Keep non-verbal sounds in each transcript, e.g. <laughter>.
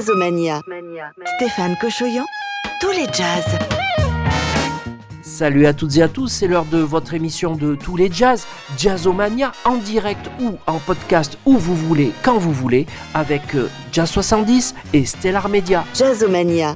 Jazzomania. Stéphane Cochoyan, tous les jazz. Salut à toutes et à tous, c'est l'heure de votre émission de tous les jazz, Jazzomania, en direct ou en podcast, où vous voulez, quand vous voulez, avec euh, Jazz 70 et Stellar Media. Jazzomania.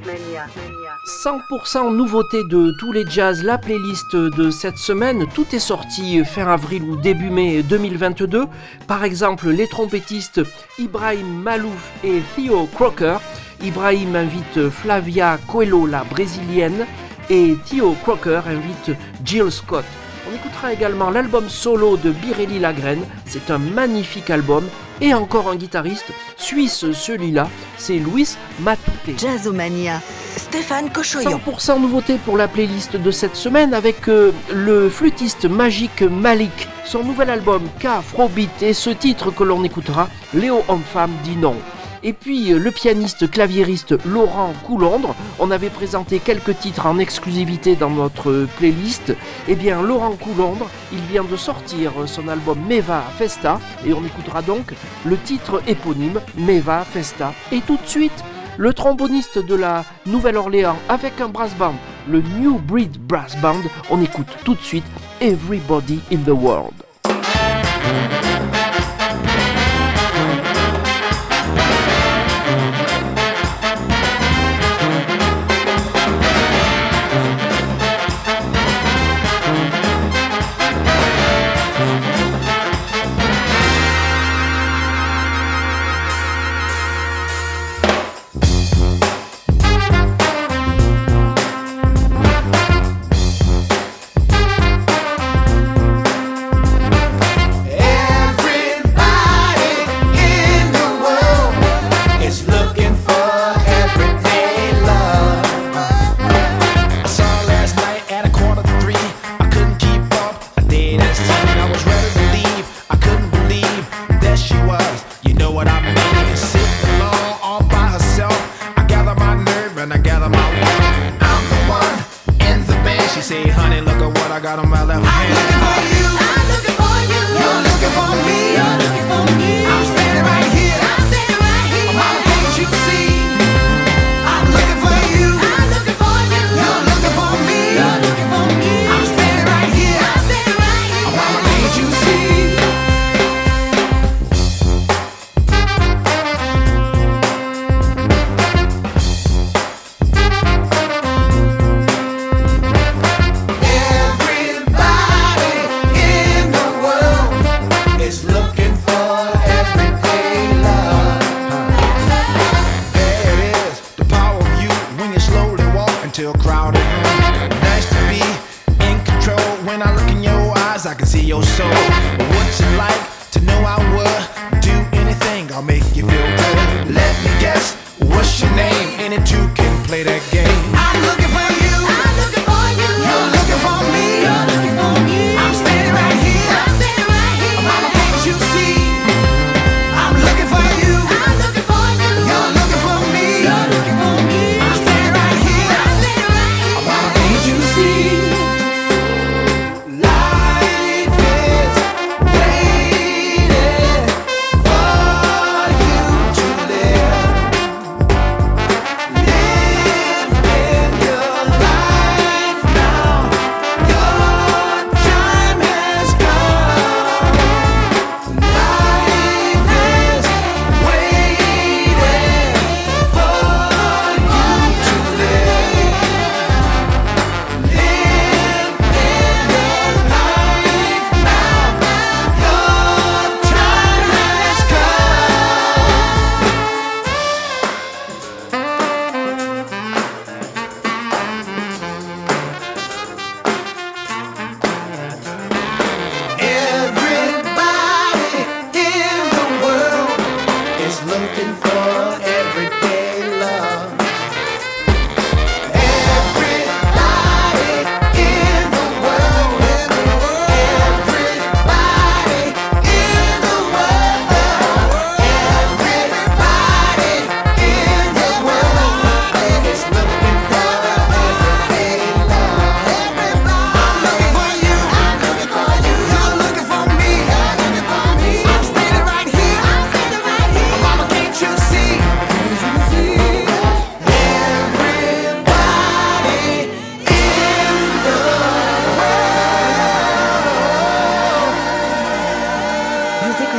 100% nouveauté de tous les jazz, la playlist de cette semaine, tout est sorti fin avril ou début mai 2022. Par exemple, les trompettistes Ibrahim Malouf et Theo Crocker. Ibrahim invite Flavia Coelho, la brésilienne, et Theo Crocker invite Jill Scott. On écoutera également l'album solo de Birelli Lagrène, c'est un magnifique album, et encore un guitariste suisse celui-là, c'est Luis Matute. Jazzomania. Stéphane Cochoyan. 100% nouveauté pour la playlist de cette semaine avec euh, le flûtiste magique Malik. Son nouvel album K-Afrobeat et ce titre que l'on écoutera, Léo Homme-Femme dit non. Et puis euh, le pianiste claviériste Laurent Coulondre, on avait présenté quelques titres en exclusivité dans notre playlist. Eh bien Laurent Coulondre, il vient de sortir son album Meva Festa et on écoutera donc le titre éponyme Meva Festa. Et tout de suite, le tromboniste de la Nouvelle-Orléans avec un brass band, le New Breed Brass Band, on écoute tout de suite Everybody in the World.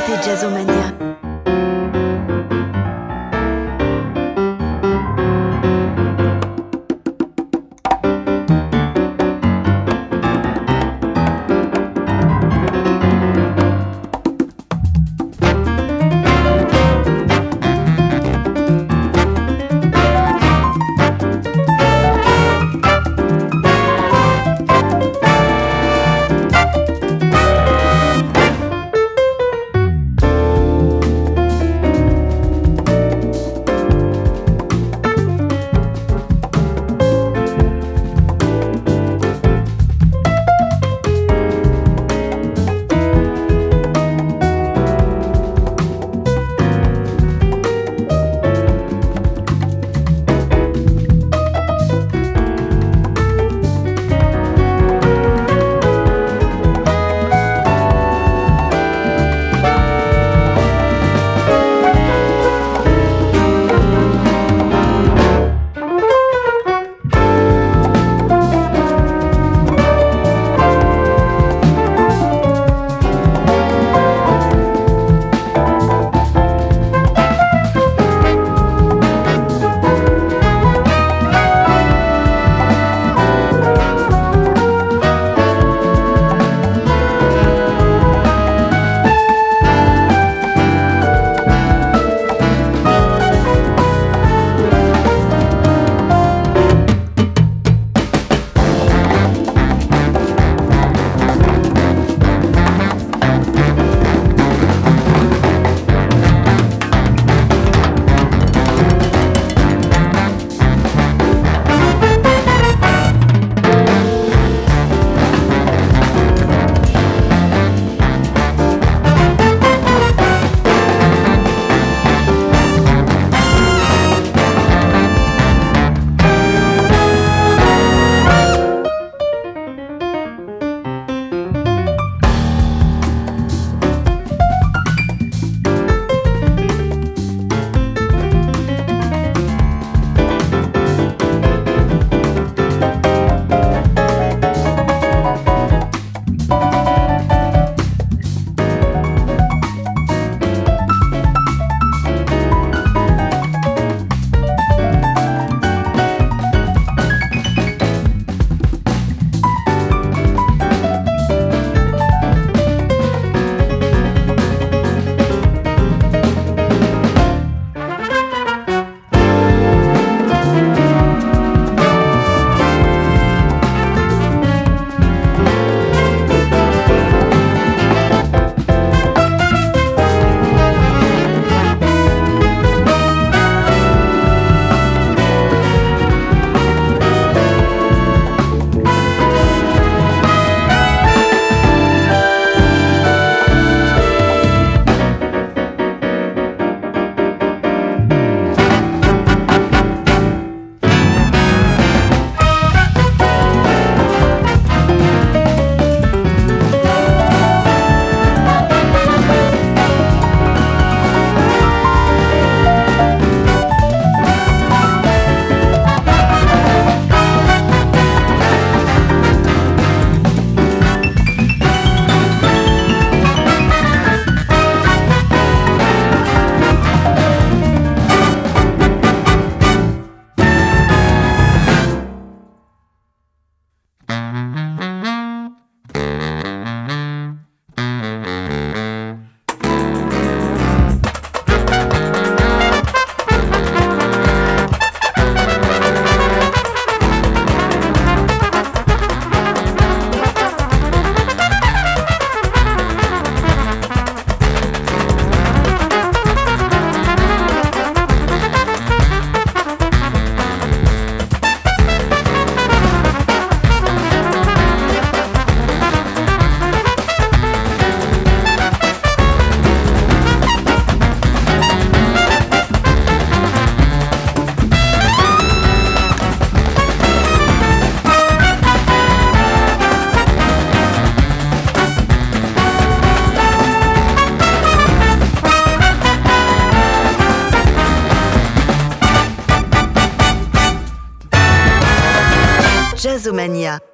c'était Jazzomania. Mania.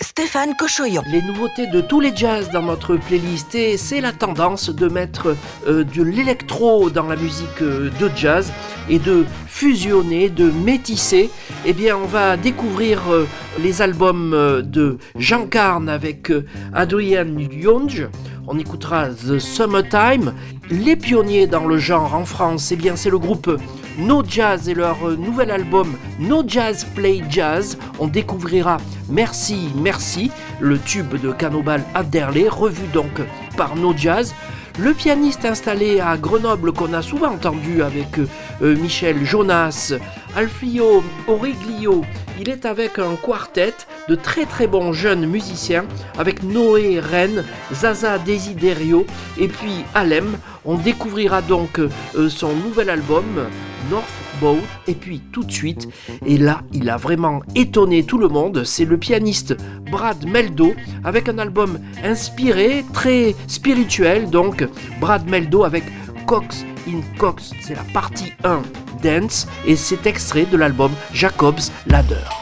Stéphane Cochoyon. Les nouveautés de tous les jazz dans notre playlist et c'est la tendance de mettre euh, de l'électro dans la musique euh, de jazz et de fusionner, de métisser. Eh bien, on va découvrir euh, les albums de Jean Carne avec Adrian Young. On écoutera The Summertime les pionniers dans le genre en France, eh bien c'est le groupe No Jazz et leur nouvel album No Jazz Play Jazz. On découvrira Merci, Merci, le tube de Canobal Adderley, revu donc par No Jazz. Le pianiste installé à Grenoble qu'on a souvent entendu avec euh, Michel Jonas, Alfio Origlio, il est avec un quartet de très très bons jeunes musiciens, avec Noé Rennes, Zaza Desiderio et puis Alem. On découvrira donc euh, son nouvel album, North et puis tout de suite, et là il a vraiment étonné tout le monde, c'est le pianiste Brad Meldo avec un album inspiré, très spirituel donc, Brad Meldo avec Cox in Cox, c'est la partie 1 Dance et c'est extrait de l'album Jacob's Ladder.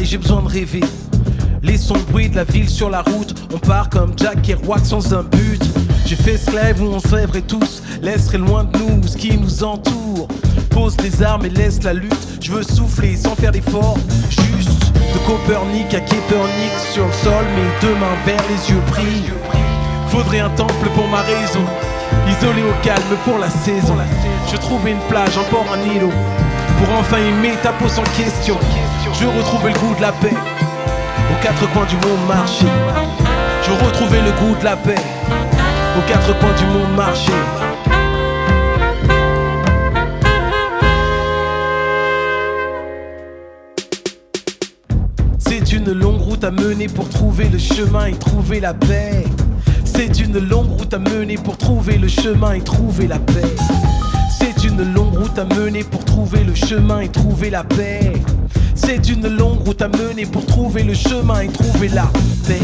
Aille, j'ai besoin de rêver. Laissons bruit de la ville sur la route. On part comme Jack Kerouac sans un but. J'ai fait ce rêve où on se rêverait tous. Laisserait loin de nous ce qui nous entoure. Pose les armes et laisse la lutte. Je veux souffler sans faire d'effort. Juste de Copernic à Kepernic sur le sol, mes deux mains vers les yeux pris. Faudrait un temple pour ma raison. Isolé au calme pour la saison. Je trouvais une plage en port un îlot. Pour enfin aimer ta peau sans question. Je retrouvais le goût de la paix. Aux quatre coins du monde marché. Je retrouvais le goût de la paix. Aux quatre coins du monde marché. C'est une longue route à mener pour trouver le chemin et trouver la paix. C'est une longue route à mener pour trouver le chemin et trouver la paix. C'est une longue route à mener pour trouver le chemin et trouver la paix. C'est une longue route à mener pour trouver le chemin et trouver la paix.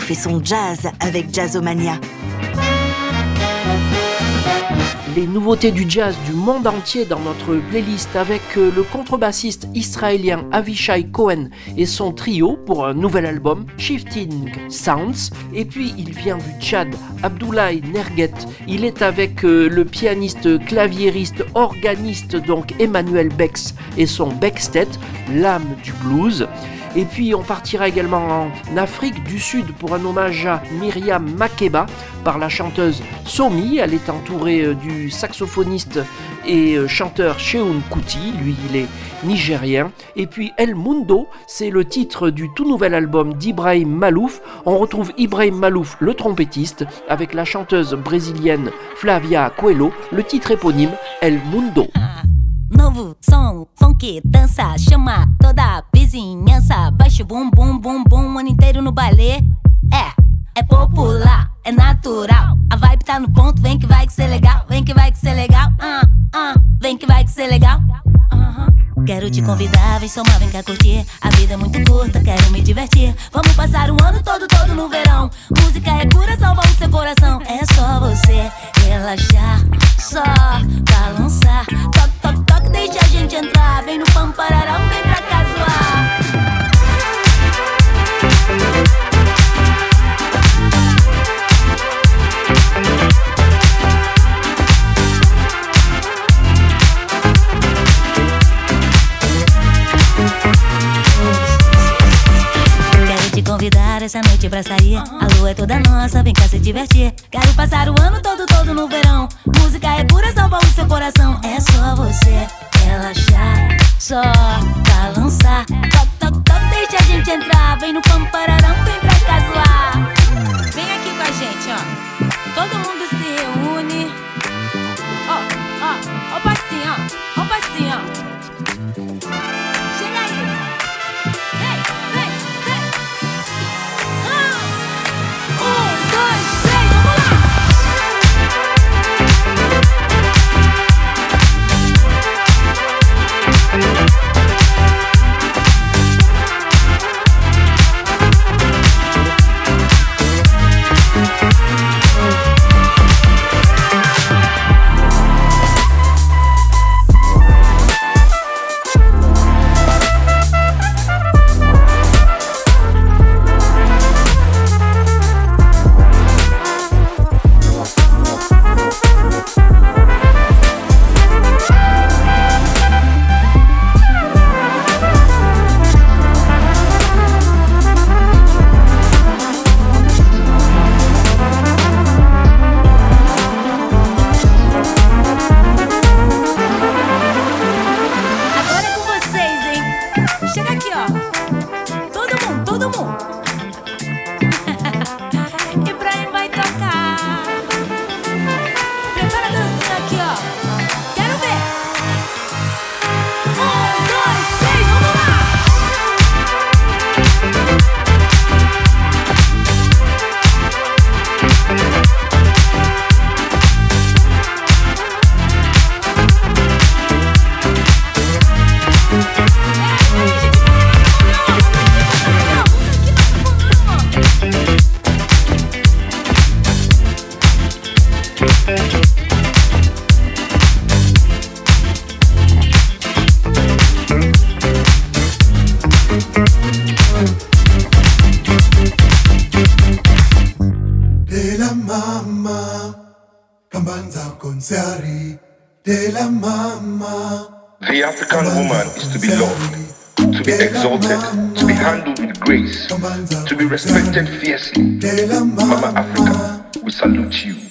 Fait son jazz avec Jazzomania. Les nouveautés du jazz du monde entier dans notre playlist avec euh, le contrebassiste israélien Avishai Cohen et son trio pour un nouvel album Shifting Sounds. Et puis il vient du Tchad, Abdoulaye Nerget. Il est avec euh, le pianiste, claviériste, organiste donc Emmanuel Bex et son Bextet, l'âme du blues. Et puis on partira également en Afrique du Sud pour un hommage à Myriam Makeba par la chanteuse Somi. Elle est entourée euh, du saxophoniste et euh, chanteur Sheun Kuti, lui il est nigérien. Et puis El Mundo, c'est le titre du tout nouvel album d'Ibrahim Malouf. On retrouve Ibrahim Malouf, le trompettiste, avec la chanteuse brésilienne Flavia Coelho, le titre éponyme El Mundo. Novo som, funk, dança, chama toda a vizinhança. Baixa o bum, bum, bum, bum, o ano inteiro no baile. É, é popular, é natural. A vibe tá no ponto, vem que vai que ser legal, vem que vai que ser legal. Ah, ah, vem que vai que ser legal. Aham. Quero te convidar, vem somar, vem cá curtir. A vida é muito curta, quero me divertir. Vamos passar o ano todo, todo no verão. Música é cura, salva o seu coração. É só você relaxar, só balançar. Toque, toque, toque, deixa a gente entrar. Vem no pampararão, vem pra cá divertir. Quero passar o ano todo to be respected fiercely. Mama Africa, we salute you.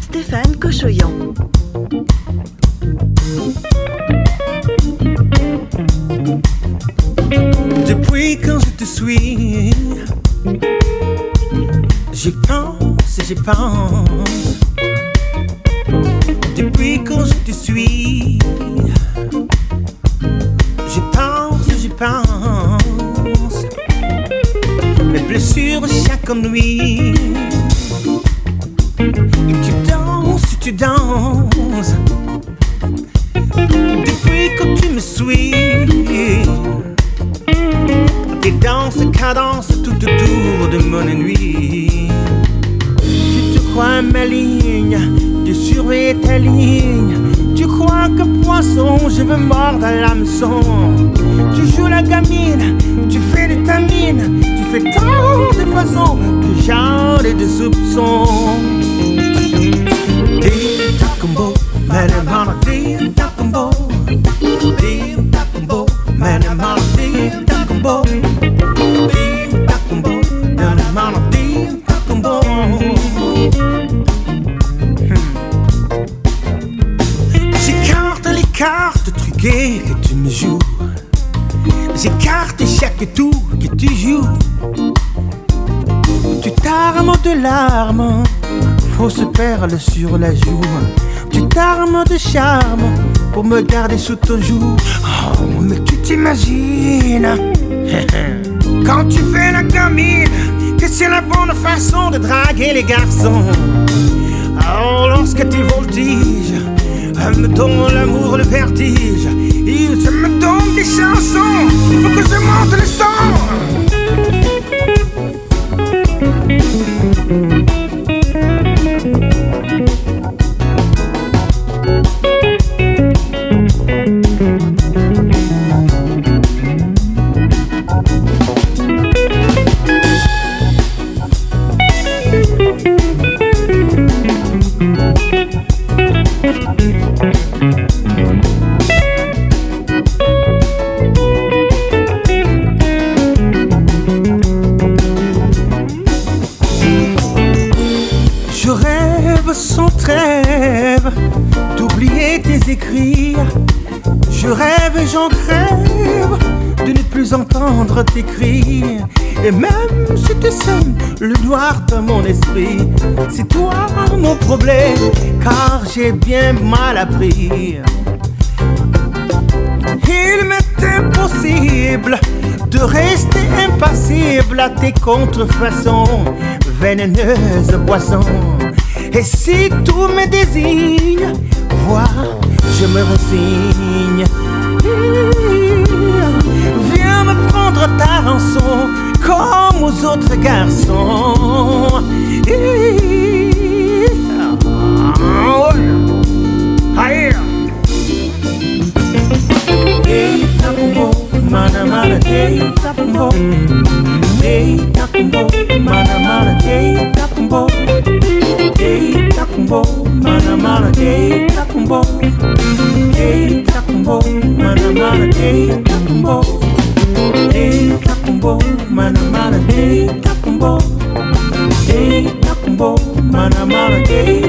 Stéphane Cochoyan. Depuis quand je te suis, j'y pense j'y pense. Tour que tu joues. Tu t'armes de larmes, fausse perle sur la joue. Tu t'armes de charme pour me garder sous ton joug. Oh, mais tu t'imagines? <laughs> Quand tu fais la gamine que c'est la bonne façon de draguer les garçons. Oh, lorsque tu voltiges, me donne l'amour, le vertige. Se chanson, faut que je montre les sons. Entendre tes cris. Et même si tu sèmes le noir dans mon esprit, c'est toi mon problème, car j'ai bien mal appris. Il m'est impossible de rester impassible à tes contrefaçons, vénéneuses poissons. Et si tout me désigne, vois, je me résigne. cantar um som como os outros garçons. Aí. Eita mana mana, eita bumbum. Eita mana mana, eita bumbum. Eita mana mana, eita bumbum. Eita bumbum, mana mana, eita bumbum. On a days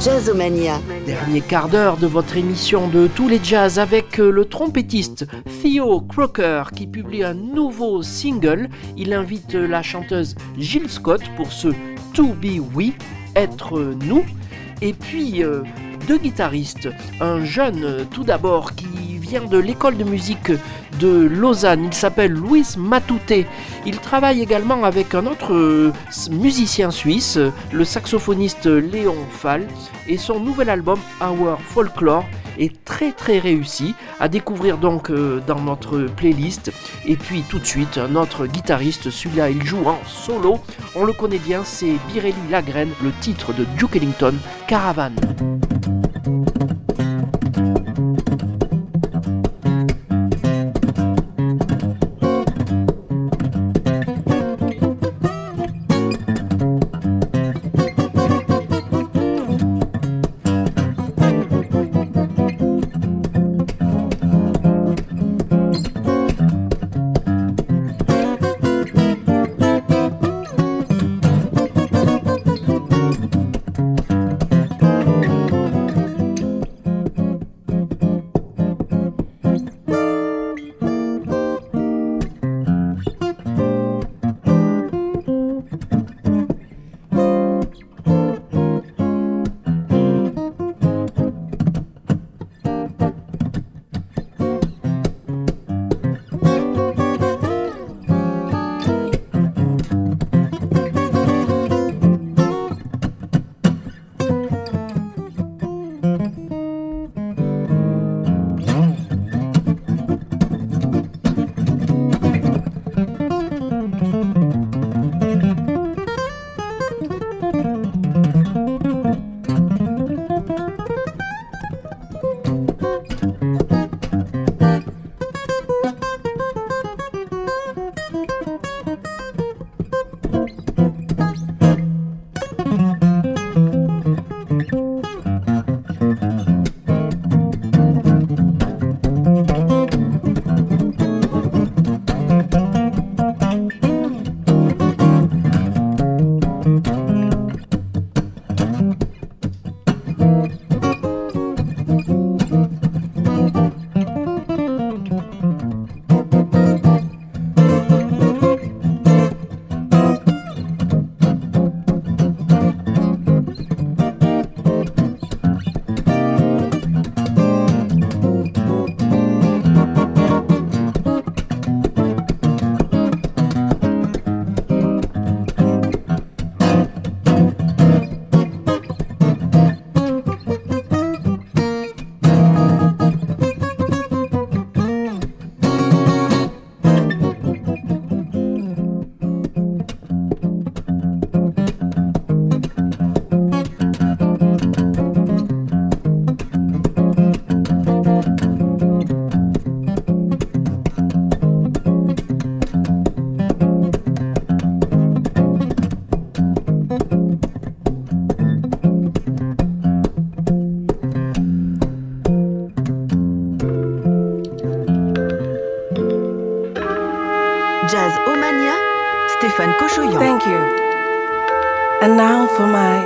Jazzomania. Dernier quart d'heure de votre émission de tous les jazz avec euh, le trompettiste Theo Crocker qui publie un nouveau single. Il invite la chanteuse Jill Scott pour ce To Be We, être nous. Et puis euh, deux guitaristes, un jeune euh, tout d'abord qui vient de l'école de musique de Lausanne. Il s'appelle Louis Matouté. Il travaille également avec un autre euh, musicien suisse, le saxophoniste Léon Fall. Et son nouvel album, Our Folklore, est très très réussi. À découvrir donc euh, dans notre playlist. Et puis tout de suite, un autre guitariste, celui-là il joue en solo. On le connaît bien, c'est Birelli Lagraine, le titre de Duke Ellington, Caravane. Thank you. And now for my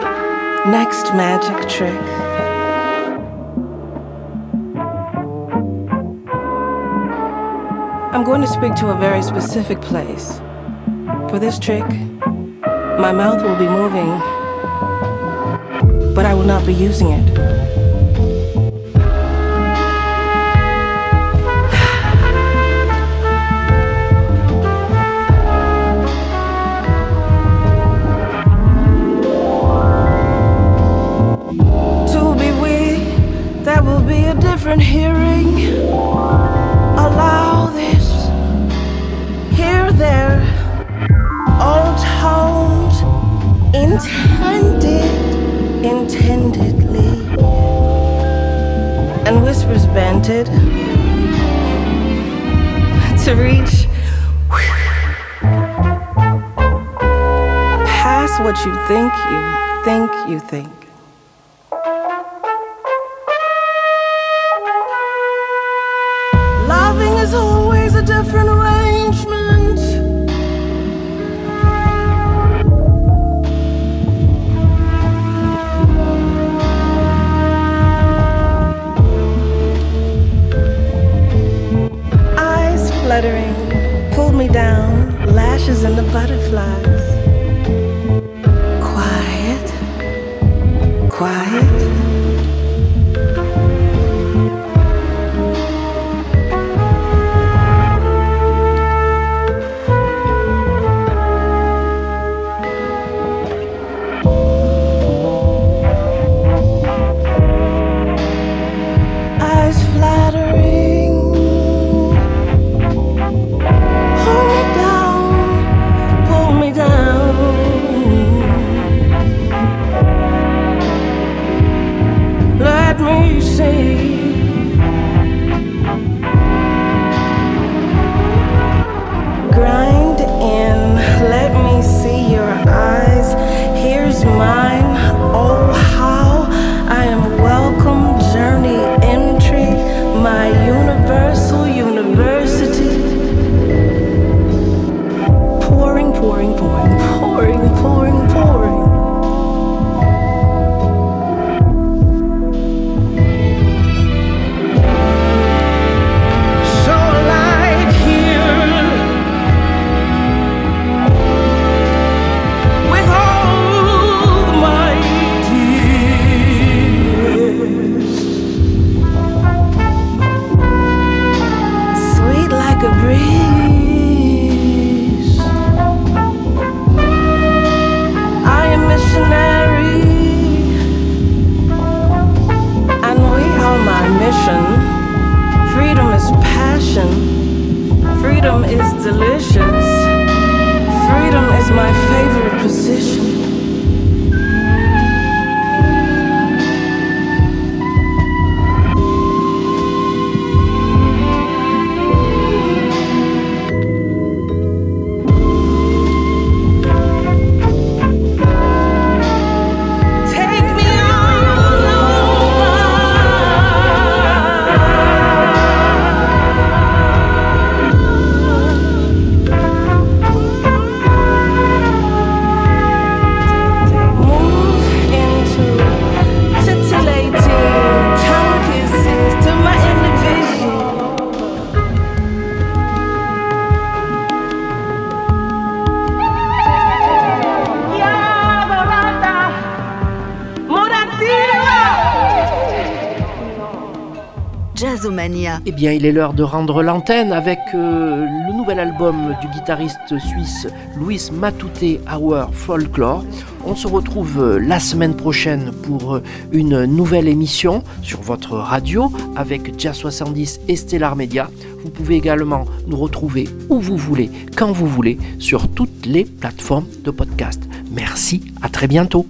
next magic trick. I'm going to speak to a very specific place. For this trick, my mouth will be moving, but I will not be using it. Intended, intendedly, and whispers banted to reach past what you think you think you think. Eh bien, il est l'heure de rendre l'antenne avec euh, le nouvel album du guitariste suisse Louis Matouté, Our Folklore. On se retrouve euh, la semaine prochaine pour euh, une nouvelle émission sur votre radio avec Jazz 70 et Stellar Media. Vous pouvez également nous retrouver où vous voulez, quand vous voulez, sur toutes les plateformes de podcast. Merci, à très bientôt.